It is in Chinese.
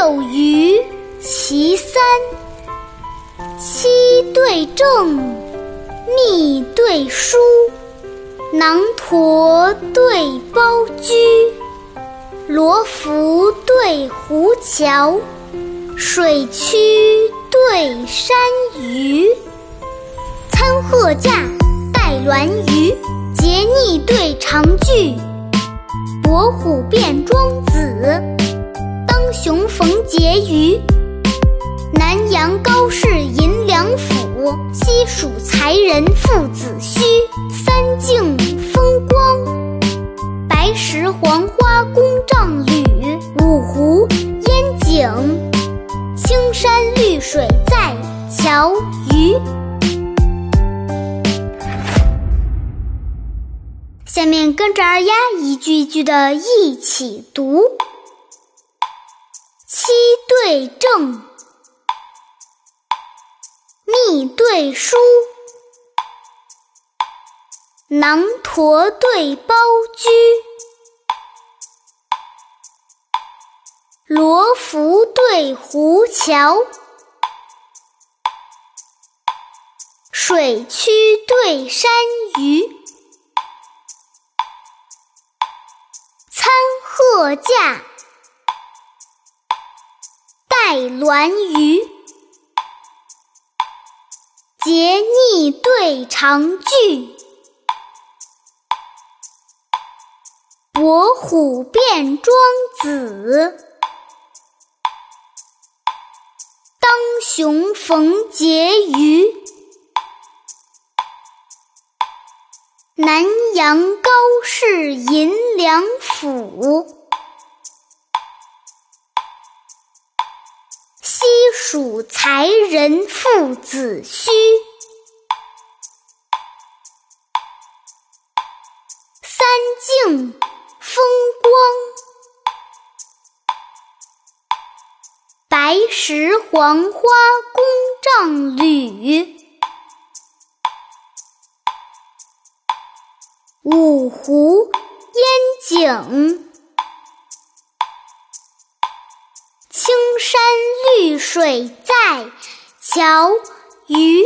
六余其三，七对正，密对疏，囊驼对包居，罗浮对狐蛟，水曲对山鱼，参鹤驾，带鸾鱼，结逆对长句，伯虎辩庄子，当雄逢婕妤。南阳高士银两府，西蜀才人父子虚。三径风光，白石黄花宫帐吕。五湖烟景，青山绿水在桥余。下面跟着二丫一句一句的一起读：对正。密对疏，囊驼对包居，罗浮对狐蛟，水曲对山鱼，参鹤驾，带鸾鱼。结逆对长句，伯虎辩庄子，当雄逢婕妤，南阳高士银两府。蜀才人父子虚，三径风光，白石黄花宫帐吕，五湖烟景。青山绿水在桥鱼。